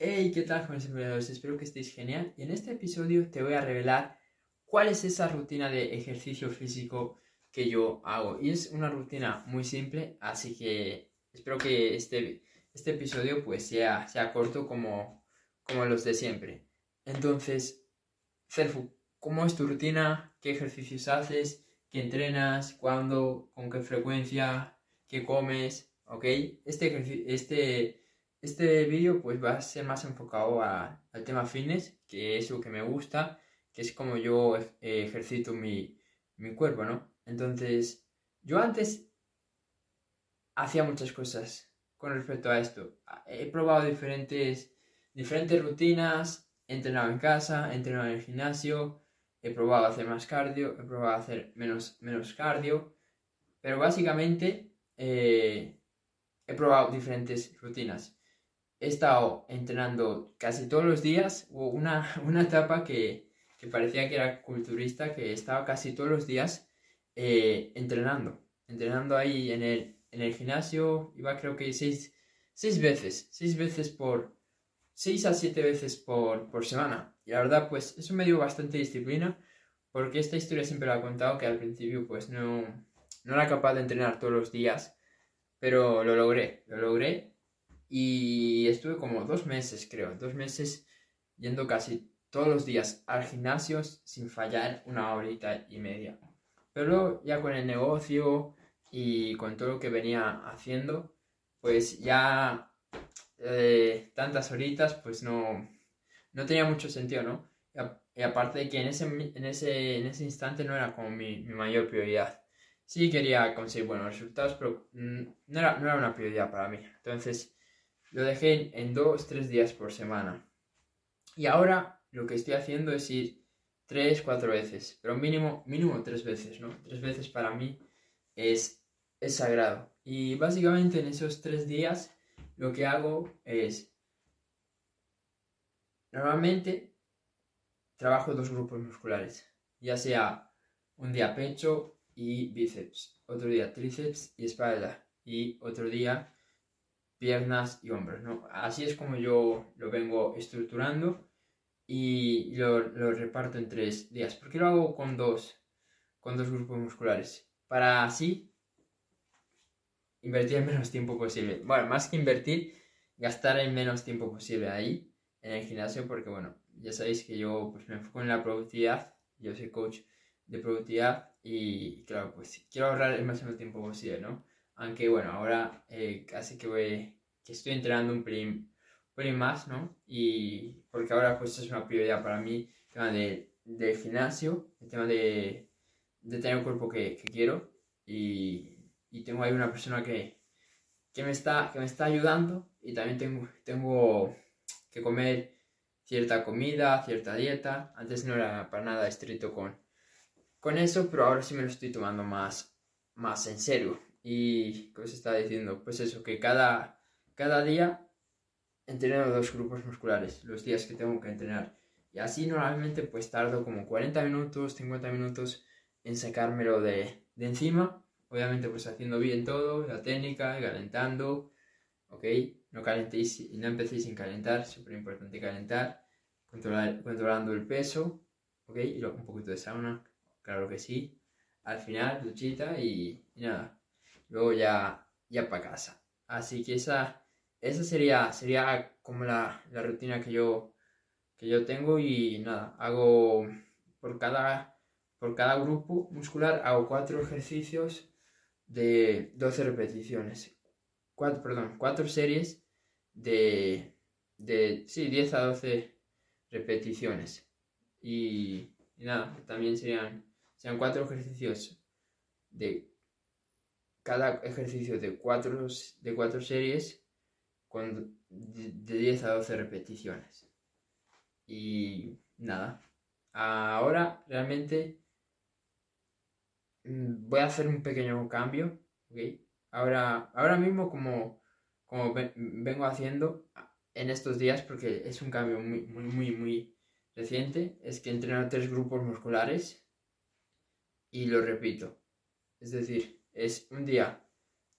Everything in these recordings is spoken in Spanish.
Hey, ¿qué tal, jóvenes emprendedores? Espero que estéis genial. Y en este episodio te voy a revelar cuál es esa rutina de ejercicio físico que yo hago. Y es una rutina muy simple, así que espero que este, este episodio pues sea, sea corto como, como los de siempre. Entonces, Cerfu, ¿cómo es tu rutina? ¿Qué ejercicios haces? ¿Qué entrenas? ¿Cuándo? ¿Con qué frecuencia? ¿Qué comes? ¿Ok? Este, este, este vídeo pues va a ser más enfocado al tema fitness, que es lo que me gusta, que es como yo eh, ejercito mi, mi cuerpo, ¿no? Entonces, yo antes hacía muchas cosas con respecto a esto. He probado diferentes, diferentes rutinas, he entrenado en casa, he entrenado en el gimnasio, he probado hacer más cardio, he probado hacer menos, menos cardio, pero básicamente eh, he probado diferentes rutinas. He estado entrenando casi todos los días, hubo una, una etapa que, que parecía que era culturista, que estaba casi todos los días eh, entrenando, entrenando ahí en el, en el gimnasio, iba creo que seis, seis veces, seis veces por, seis a siete veces por, por semana. Y la verdad, pues eso me dio bastante disciplina, porque esta historia siempre la he contado que al principio pues no, no era capaz de entrenar todos los días, pero lo logré, lo logré y estuve como dos meses, creo, dos meses yendo casi todos los días al gimnasio sin fallar una horita y media. Pero ya con el negocio y con todo lo que venía haciendo, pues ya eh, tantas horitas, pues no, no tenía mucho sentido, ¿no? Y, aparte de que en ese, en, ese, en ese instante no era como mi, mi mayor prioridad. Sí quería conseguir buenos resultados, pero mm, no, era, no era una prioridad para mí. Entonces lo dejé en dos, tres días por semana. Y ahora lo que estoy haciendo es ir tres, cuatro veces, pero mínimo, mínimo tres veces, ¿no? Tres veces para mí es, es sagrado. Y básicamente en esos tres días lo que hago es, normalmente trabajo dos grupos musculares, ya sea un día pecho y bíceps, otro día tríceps y espalda y otro día piernas y hombros, ¿no? Así es como yo lo vengo estructurando y lo, reparto en tres días. ¿Por qué lo hago con dos, con dos grupos musculares? Para así invertir el menos tiempo posible. Bueno, más que invertir, gastar el menos tiempo posible ahí en el gimnasio porque, bueno, ya sabéis que yo pues, me enfoco en la productividad, yo soy coach de productividad y, claro, pues quiero ahorrar el máximo tiempo posible, ¿no? Aunque bueno, ahora eh, casi que voy, que estoy entrenando un pelín, más, ¿no? Y porque ahora pues es una prioridad para mí el tema de, del gimnasio, el tema de, de tener el cuerpo que, que quiero y, y, tengo ahí una persona que, que, me está, que me está ayudando y también tengo, tengo que comer cierta comida, cierta dieta. Antes no era para nada estricto con, con eso, pero ahora sí me lo estoy tomando más, más en serio. Y, ¿qué os está diciendo? Pues eso, que cada, cada día entreno dos grupos musculares, los días que tengo que entrenar. Y así normalmente pues tardo como 40 minutos, 50 minutos en sacármelo de, de encima. Obviamente pues haciendo bien todo, la técnica, calentando, ¿ok? No calentéis, no empecéis sin calentar, súper importante calentar, controlar, controlando el peso, ¿ok? Y luego un poquito de sauna, claro que sí. Al final, duchita y nada, luego ya, ya para casa. Así que esa, esa sería, sería como la, la, rutina que yo, que yo tengo y nada, hago por cada, por cada grupo muscular, hago cuatro ejercicios de 12 repeticiones. Cuatro, perdón, cuatro series de, de sí, 10 a 12 repeticiones. Y, y nada, también serían, serían cuatro ejercicios de cada ejercicio de cuatro, de cuatro series con de, 10 a 12 repeticiones. Y nada, ahora realmente mm, voy a hacer un pequeño cambio. Ahora, ahora mismo como, como vengo haciendo en estos días, porque es un cambio muy, muy, muy, muy reciente, es que entreno tres grupos musculares y lo repito. Es decir, es un día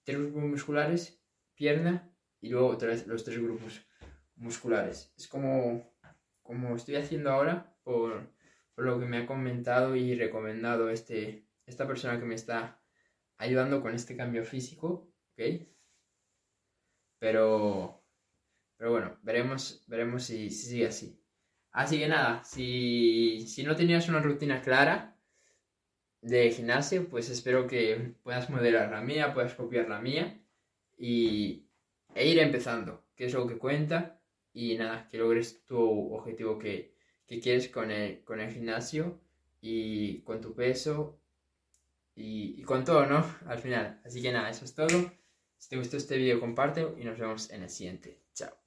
tres grupos musculares, pierna y luego los tres grupos musculares. Es como, como estoy haciendo ahora por, por lo que me ha comentado y recomendado este, esta persona que me está ayudando con este cambio físico. Pero, pero bueno, veremos, veremos si, sigue así. Así que nada, si, si no tenías una rutina clara de gimnasio, pues espero que puedas modelar la mía, puedas copiar la mía y, e ir empezando, que es lo que cuenta. Y nada, que logres tu objetivo que, que quieres con el, con el gimnasio y con tu peso y, con todo, ¿no? Al final. Así que nada, eso es todo. Si te gustó este vídeo, compártelo y nos vemos en el siguiente. Chao.